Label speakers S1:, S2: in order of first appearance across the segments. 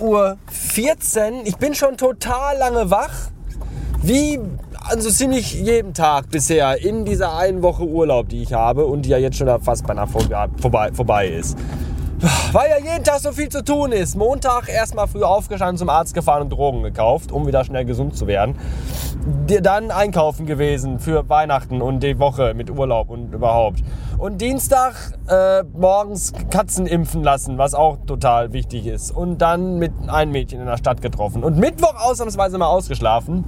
S1: 11.14 Uhr. Ich bin schon total lange wach. Wie also ziemlich jeden Tag bisher in dieser einen Woche Urlaub, die ich habe und die ja jetzt schon fast beinahe vorbei, vorbei ist. Weil ja jeden Tag so viel zu tun ist. Montag erstmal früh aufgestanden, zum Arzt gefahren und Drogen gekauft, um wieder schnell gesund zu werden. Dann einkaufen gewesen für Weihnachten und die Woche mit Urlaub und überhaupt. Und Dienstag äh, morgens Katzen impfen lassen, was auch total wichtig ist. Und dann mit einem Mädchen in der Stadt getroffen. Und Mittwoch ausnahmsweise mal ausgeschlafen.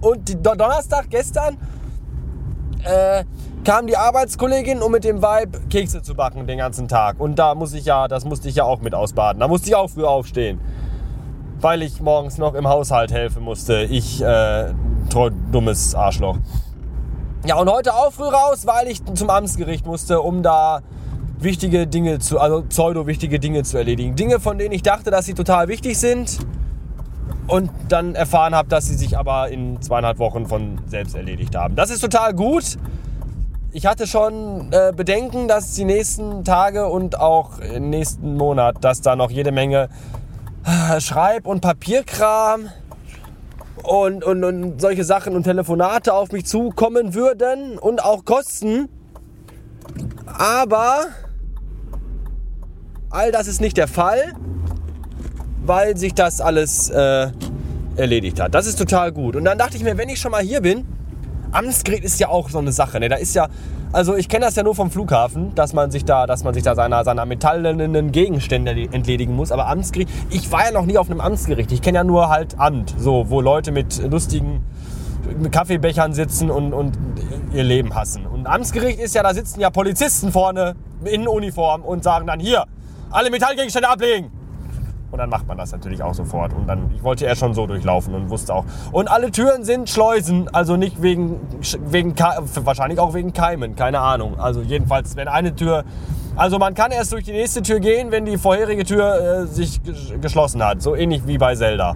S1: Und Donnerstag gestern äh, kam die Arbeitskollegin, um mit dem Vibe Kekse zu backen den ganzen Tag. Und da muss ich ja, das musste ich ja auch mit ausbaden. Da musste ich auch früh aufstehen. Weil ich morgens noch im Haushalt helfen musste. Ich, äh, dummes Arschloch. Ja, und heute auch früh raus, weil ich zum Amtsgericht musste, um da wichtige Dinge zu, also pseudo-wichtige Dinge zu erledigen. Dinge, von denen ich dachte, dass sie total wichtig sind und dann erfahren habe, dass sie sich aber in zweieinhalb Wochen von selbst erledigt haben. Das ist total gut. Ich hatte schon äh, Bedenken, dass die nächsten Tage und auch im nächsten Monat, dass da noch jede Menge äh, Schreib- und Papierkram und, und, und solche Sachen und Telefonate auf mich zukommen würden und auch Kosten. Aber all das ist nicht der Fall weil sich das alles äh, erledigt hat. Das ist total gut. Und dann dachte ich mir, wenn ich schon mal hier bin, Amtsgerät ist ja auch so eine Sache. Ne? Da ist ja, also ich kenne das ja nur vom Flughafen, dass man sich da, dass man sich da seiner, seiner metallenen Gegenstände entledigen muss. Aber Amtsgericht, ich war ja noch nie auf einem Amtsgericht. Ich kenne ja nur halt Amt, so wo Leute mit lustigen Kaffeebechern sitzen und, und ihr Leben hassen. Und Amtsgericht ist ja, da sitzen ja Polizisten vorne in Uniform und sagen dann hier, alle Metallgegenstände ablegen. Und dann macht man das natürlich auch sofort. Und dann, ich wollte er schon so durchlaufen und wusste auch. Und alle Türen sind Schleusen, also nicht wegen, wegen wahrscheinlich auch wegen Keimen, keine Ahnung. Also jedenfalls, wenn eine Tür, also man kann erst durch die nächste Tür gehen, wenn die vorherige Tür äh, sich geschlossen hat. So ähnlich wie bei Zelda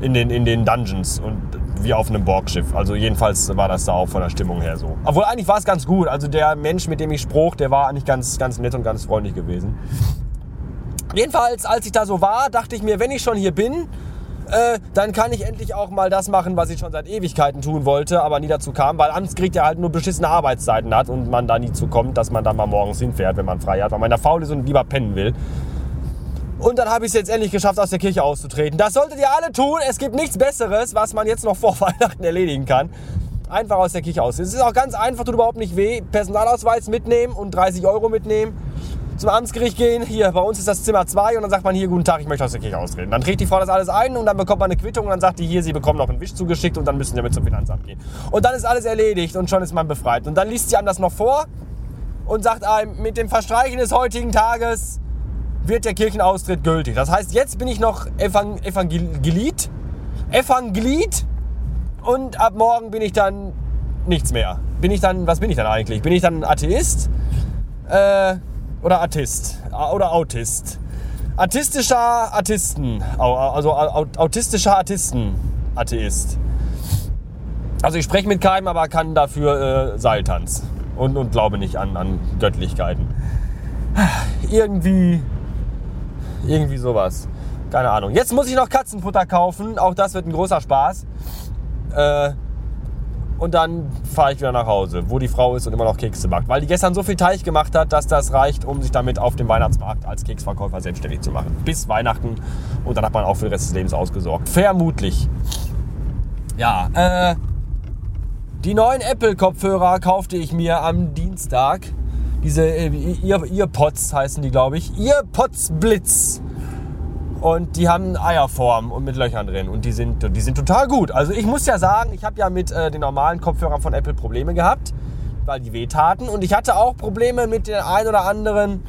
S1: in den, in den Dungeons und wie auf einem Borgschiff. Also jedenfalls war das da auch von der Stimmung her so. Obwohl eigentlich war es ganz gut. Also der Mensch, mit dem ich sprach, der war eigentlich ganz, ganz nett und ganz freundlich gewesen. Jedenfalls, als ich da so war, dachte ich mir, wenn ich schon hier bin, äh, dann kann ich endlich auch mal das machen, was ich schon seit Ewigkeiten tun wollte, aber nie dazu kam, weil Amtsgericht ja halt nur beschissene Arbeitszeiten hat und man da nie zu kommt, dass man da mal morgens hinfährt, wenn man frei hat, weil man da faul ist und lieber pennen will. Und dann habe ich es jetzt endlich geschafft, aus der Kirche auszutreten. Das solltet ihr alle tun. Es gibt nichts Besseres, was man jetzt noch vor Weihnachten erledigen kann. Einfach aus der Kirche aus. Es ist auch ganz einfach, tut überhaupt nicht weh. Personalausweis mitnehmen und 30 Euro mitnehmen zum Amtsgericht gehen, hier, bei uns ist das Zimmer 2 und dann sagt man hier, guten Tag, ich möchte aus der Kirche austreten. Dann trägt die Frau das alles ein und dann bekommt man eine Quittung und dann sagt die hier, sie bekommen noch einen Wisch zugeschickt und dann müssen sie damit zum Finanzamt gehen. Und dann ist alles erledigt und schon ist man befreit. Und dann liest sie einem das noch vor und sagt einem, mit dem Verstreichen des heutigen Tages wird der Kirchenaustritt gültig. Das heißt, jetzt bin ich noch Evangel Evangelit, Evangelit und ab morgen bin ich dann nichts mehr. Bin ich dann, was bin ich dann eigentlich? Bin ich dann Atheist? Äh, oder Artist oder Autist. Artistischer Artisten, also autistischer Artisten, Atheist. Also ich spreche mit keinem, aber kann dafür äh, Seiltanz und, und glaube nicht an, an Göttlichkeiten. Irgendwie, irgendwie sowas. Keine Ahnung. Jetzt muss ich noch Katzenfutter kaufen. Auch das wird ein großer Spaß. Äh, und dann fahre ich wieder nach Hause, wo die Frau ist und immer noch Kekse backt. Weil die gestern so viel Teig gemacht hat, dass das reicht, um sich damit auf dem Weihnachtsmarkt als Keksverkäufer selbstständig zu machen. Bis Weihnachten und dann hat man auch für den Rest des Lebens ausgesorgt. Vermutlich. Ja, äh, die neuen Apple-Kopfhörer kaufte ich mir am Dienstag. Diese äh, Earpods heißen die, glaube ich. Earpods Blitz. Und die haben Eierform und mit Löchern drin. Und die sind, die sind total gut. Also ich muss ja sagen, ich habe ja mit äh, den normalen Kopfhörern von Apple Probleme gehabt, weil die wehtaten. Und ich hatte auch Probleme mit den ein oder anderen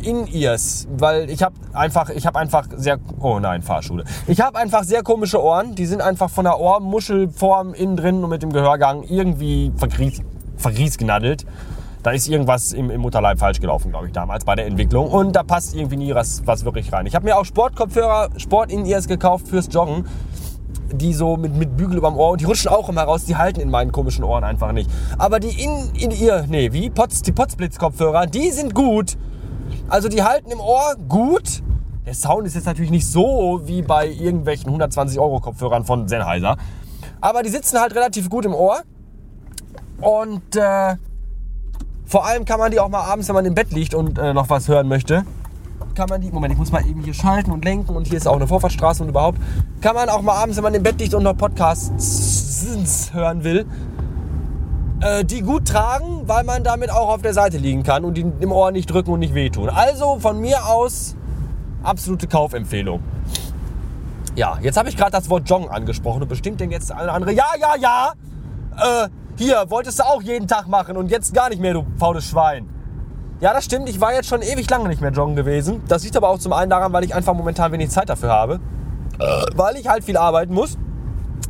S1: In-Ears, weil ich habe einfach, ich habe einfach sehr, oh nein, Fahrschule. Ich habe einfach sehr komische Ohren. Die sind einfach von der Ohrmuschelform innen drin und mit dem Gehörgang irgendwie vergries, vergriesgnaddelt da ist irgendwas im, im Mutterleib falsch gelaufen, glaube ich, damals bei der Entwicklung. Und da passt irgendwie nie was, was wirklich rein. Ich habe mir auch Sportkopfhörer, Sport-In-Ears gekauft fürs Joggen. Die so mit, mit Bügel überm Ohr und die rutschen auch immer raus, die halten in meinen komischen Ohren einfach nicht. Aber die in, in ihr, nee, wie? Pots, die Potsblitz-Kopfhörer, die sind gut. Also die halten im Ohr gut, Der Sound ist jetzt natürlich nicht so wie bei irgendwelchen 120 Euro Kopfhörern von Sennheiser. Aber die sitzen halt relativ gut im Ohr. Und äh, vor allem kann man die auch mal abends, wenn man im Bett liegt und äh, noch was hören möchte, kann man die, Moment, ich muss mal eben hier schalten und lenken und hier ist auch eine Vorfahrtsstraße und überhaupt, kann man auch mal abends, wenn man im Bett liegt und noch Podcasts hören will, äh, die gut tragen, weil man damit auch auf der Seite liegen kann und die im Ohr nicht drücken und nicht wehtun. Also von mir aus absolute Kaufempfehlung. Ja, jetzt habe ich gerade das Wort Jong angesprochen und bestimmt denkt jetzt eine andere, ja, ja, ja, äh, hier, wolltest du auch jeden Tag machen und jetzt gar nicht mehr, du faules Schwein. Ja, das stimmt. Ich war jetzt schon ewig lange nicht mehr joggen gewesen. Das liegt aber auch zum einen daran, weil ich einfach momentan wenig Zeit dafür habe. Weil ich halt viel arbeiten muss.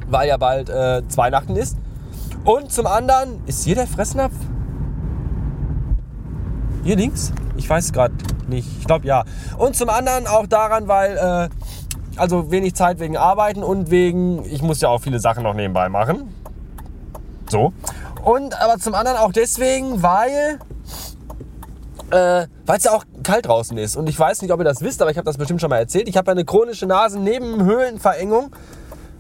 S1: Weil ja bald äh, Weihnachten ist. Und zum anderen, ist hier der Fressnapf? Hier links? Ich weiß gerade nicht. Ich glaube ja. Und zum anderen auch daran, weil, äh, also wenig Zeit wegen Arbeiten und wegen, ich muss ja auch viele Sachen noch nebenbei machen. So. Und aber zum anderen auch deswegen, weil äh, weil es ja auch kalt draußen ist. Und ich weiß nicht, ob ihr das wisst, aber ich habe das bestimmt schon mal erzählt. Ich habe eine chronische Nasennebenhöhlenverengung,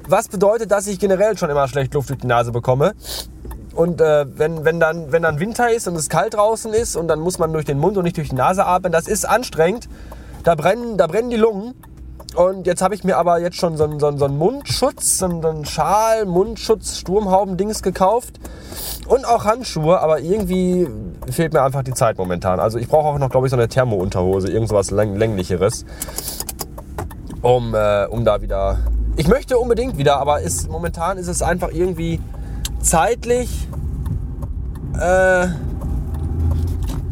S1: was bedeutet, dass ich generell schon immer schlecht Luft durch die Nase bekomme. Und äh, wenn, wenn, dann, wenn dann Winter ist und es kalt draußen ist und dann muss man durch den Mund und nicht durch die Nase atmen, das ist anstrengend. Da brennen, da brennen die Lungen. Und jetzt habe ich mir aber jetzt schon so einen, so einen, so einen Mundschutz, so einen Schal, Mundschutz, Sturmhauben-Dings gekauft. Und auch Handschuhe, aber irgendwie fehlt mir einfach die Zeit momentan. Also ich brauche auch noch, glaube ich, so eine Thermo-Unterhose, irgend sowas läng länglicheres. Um, äh, um da wieder... Ich möchte unbedingt wieder, aber ist, momentan ist es einfach irgendwie zeitlich... Äh,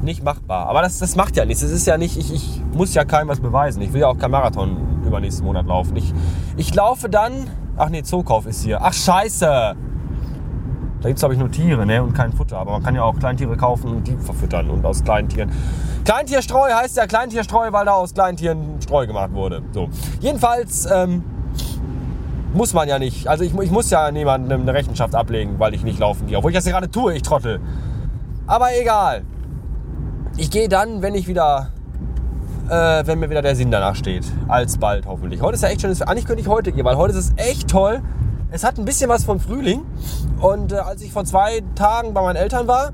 S1: nicht machbar. Aber das, das macht ja nichts. Es ist ja nicht, ich, ich muss ja keinem was beweisen. Ich will ja auch kein Marathon übernächsten Monat laufen. Ich, ich laufe dann. Ach nee, Zookauf ist hier. Ach scheiße! Da gibt es, glaube ich, nur Tiere ne? und kein Futter. Aber man kann ja auch Kleintiere kaufen und die verfüttern. Und aus Kleintieren. Kleintierstreu heißt ja Kleintierstreu, weil da aus Kleintieren Streu gemacht wurde. So. Jedenfalls ähm, muss man ja nicht. Also ich, ich muss ja niemandem eine Rechenschaft ablegen, weil ich nicht laufen gehe. Obwohl ich das gerade tue, ich trottel. Aber egal. Ich gehe dann, wenn ich wieder äh, wenn mir wieder der Sinn danach steht. Alsbald hoffentlich. Heute ist ja echt schön. Eigentlich könnte ich heute gehen, weil heute ist es echt toll. Es hat ein bisschen was vom Frühling. Und äh, als ich vor zwei Tagen bei meinen Eltern war,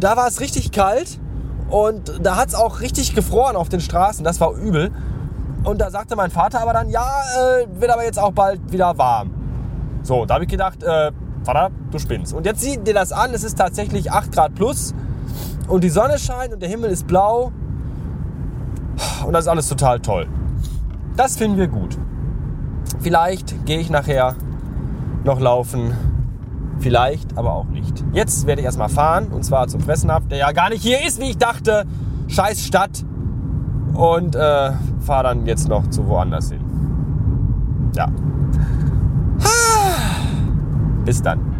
S1: da war es richtig kalt. Und da hat es auch richtig gefroren auf den Straßen. Das war übel. Und da sagte mein Vater aber dann, ja, äh, wird aber jetzt auch bald wieder warm. So, da habe ich gedacht, äh, Vater, du spinnst. Und jetzt sieh dir das an, es ist tatsächlich 8 Grad plus und die Sonne scheint und der Himmel ist blau und das ist alles total toll. Das finden wir gut. Vielleicht gehe ich nachher noch laufen, vielleicht aber auch nicht. Jetzt werde ich erstmal fahren und zwar zum Fressnapf, der ja gar nicht hier ist, wie ich dachte. Scheiß Stadt. Und äh, fahre dann jetzt noch zu woanders hin. Ja. Bis dann.